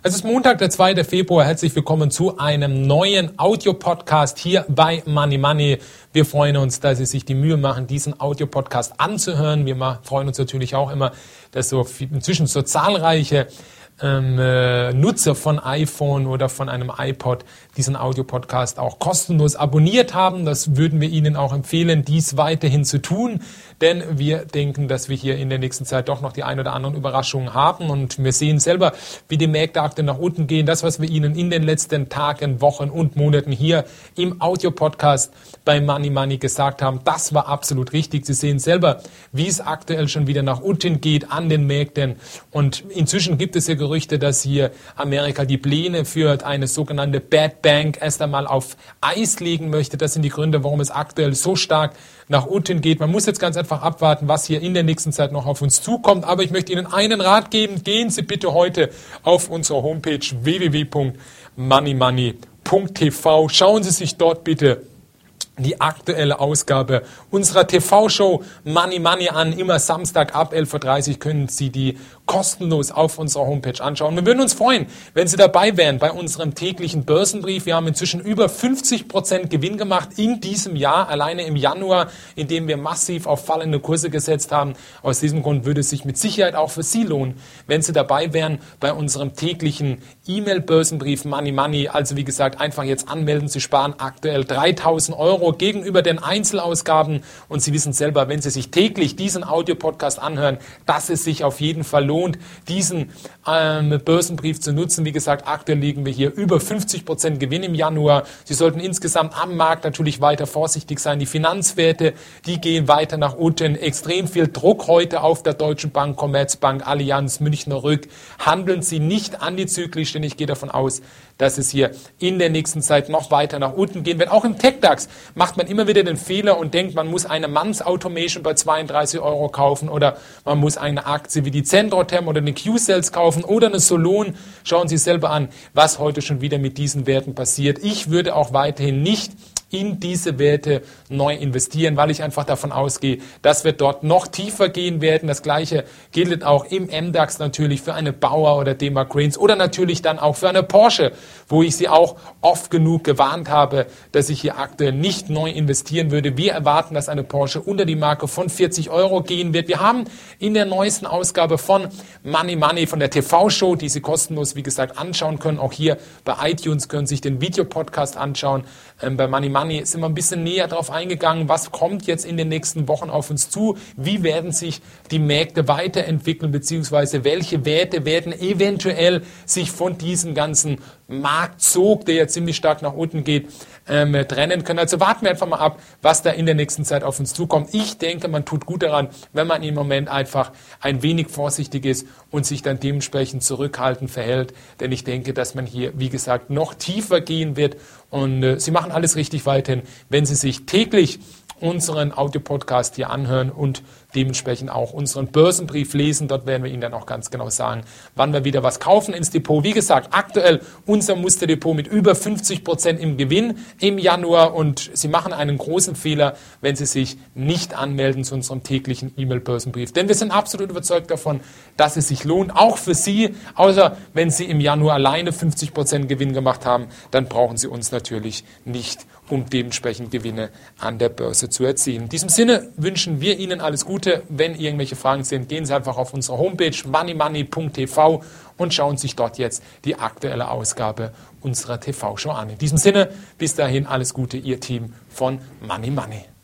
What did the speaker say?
Es ist Montag, der 2. Februar. Herzlich willkommen zu einem neuen Audiopodcast hier bei Money Money. Wir freuen uns, dass Sie sich die Mühe machen, diesen Audiopodcast anzuhören. Wir freuen uns natürlich auch immer, dass so inzwischen so zahlreiche ähm, äh, Nutzer von iPhone oder von einem iPod diesen Audiopodcast auch kostenlos abonniert haben. Das würden wir Ihnen auch empfehlen, dies weiterhin zu tun, denn wir denken, dass wir hier in der nächsten Zeit doch noch die ein oder anderen Überraschungen haben und wir sehen selber, wie die Märkte nach unten gehen. Das, was wir Ihnen in den letzten Tagen, Wochen und Monaten hier im Audiopodcast bei Money Money gesagt haben, das war absolut richtig. Sie sehen selber, wie es aktuell schon wieder nach unten geht an den Märkten und inzwischen gibt es ja Gerüchte, dass hier Amerika die Pläne für eine sogenannte Bad Bank erst einmal auf Eis legen möchte. Das sind die Gründe, warum es aktuell so stark nach unten geht. Man muss jetzt ganz einfach abwarten, was hier in der nächsten Zeit noch auf uns zukommt. Aber ich möchte Ihnen einen Rat geben. Gehen Sie bitte heute auf unsere Homepage www.moneymoney.tv. Schauen Sie sich dort bitte die aktuelle Ausgabe unserer TV-Show Money Money an. Immer Samstag ab 11.30 Uhr können Sie die kostenlos auf unserer Homepage anschauen. Wir würden uns freuen, wenn Sie dabei wären bei unserem täglichen Börsenbrief. Wir haben inzwischen über 50 Prozent Gewinn gemacht in diesem Jahr, alleine im Januar, in dem wir massiv auf fallende Kurse gesetzt haben. Aus diesem Grund würde es sich mit Sicherheit auch für Sie lohnen, wenn Sie dabei wären bei unserem täglichen E-Mail-Börsenbrief Money Money. Also wie gesagt, einfach jetzt anmelden. Sie sparen aktuell 3000 Euro gegenüber den Einzelausgaben und Sie wissen selber, wenn Sie sich täglich diesen Audiopodcast anhören, dass es sich auf jeden Fall lohnt, diesen ähm, Börsenbrief zu nutzen. Wie gesagt, aktuell liegen wir hier über 50 Prozent Gewinn im Januar. Sie sollten insgesamt am Markt natürlich weiter vorsichtig sein. Die Finanzwerte, die gehen weiter nach unten. Extrem viel Druck heute auf der Deutschen Bank, Commerzbank, Allianz, Münchner Rück. Handeln Sie nicht antizyklisch, denn ich gehe davon aus, dass es hier in der nächsten Zeit noch weiter nach unten gehen wird. Auch im TechDAX macht man immer wieder den Fehler und denkt, man muss eine Manns Automation bei 32 Euro kaufen oder man muss eine Aktie wie die Centrotherm oder eine Q-Cells kaufen oder eine Solon. Schauen Sie selber an, was heute schon wieder mit diesen Werten passiert. Ich würde auch weiterhin nicht in diese Werte neu investieren, weil ich einfach davon ausgehe, dass wir dort noch tiefer gehen werden. Das gleiche gilt auch im MDAX natürlich für eine Bauer oder Demar Cranes oder natürlich dann auch für eine Porsche, wo ich sie auch oft genug gewarnt habe, dass ich hier aktuell nicht neu investieren würde. Wir erwarten, dass eine Porsche unter die Marke von 40 Euro gehen wird. Wir haben in der neuesten Ausgabe von Money Money von der TV-Show, die Sie kostenlos, wie gesagt, anschauen können. Auch hier bei iTunes können Sie sich den Videopodcast anschauen. Ähm, bei Money Money sind wir ein bisschen näher darauf eingegangen, was kommt jetzt in den nächsten Wochen auf uns zu, wie werden sich die Märkte weiterentwickeln, beziehungsweise welche Werte werden eventuell sich von diesem ganzen Marktzug, der ja ziemlich stark nach unten geht, ähm, trennen können. Also warten wir einfach mal ab, was da in der nächsten Zeit auf uns zukommt. Ich denke, man tut gut daran, wenn man im Moment einfach ein wenig vorsichtig ist und sich dann dementsprechend zurückhaltend verhält. Denn ich denke, dass man hier, wie gesagt, noch tiefer gehen wird. Und äh, Sie machen alles richtig weiterhin, wenn Sie sich täglich unseren Audiopodcast hier anhören und dementsprechend auch unseren Börsenbrief lesen. Dort werden wir Ihnen dann auch ganz genau sagen, wann wir wieder was kaufen ins Depot. Wie gesagt, aktuell unser Musterdepot mit über 50 Prozent im Gewinn im Januar und Sie machen einen großen Fehler, wenn Sie sich nicht anmelden zu unserem täglichen E-Mail-Börsenbrief. Denn wir sind absolut überzeugt davon, dass es sich lohnt, auch für Sie, außer wenn Sie im Januar alleine 50 Prozent Gewinn gemacht haben, dann brauchen Sie uns natürlich nicht, um dementsprechend Gewinne an der Börse zu erzielen. In diesem Sinne wünschen wir Ihnen alles Gute. Gute. Wenn irgendwelche Fragen sind, gehen Sie einfach auf unsere Homepage moneymoney.tv und schauen sich dort jetzt die aktuelle Ausgabe unserer TV-Show an. In diesem Sinne, bis dahin alles Gute, Ihr Team von Money Money.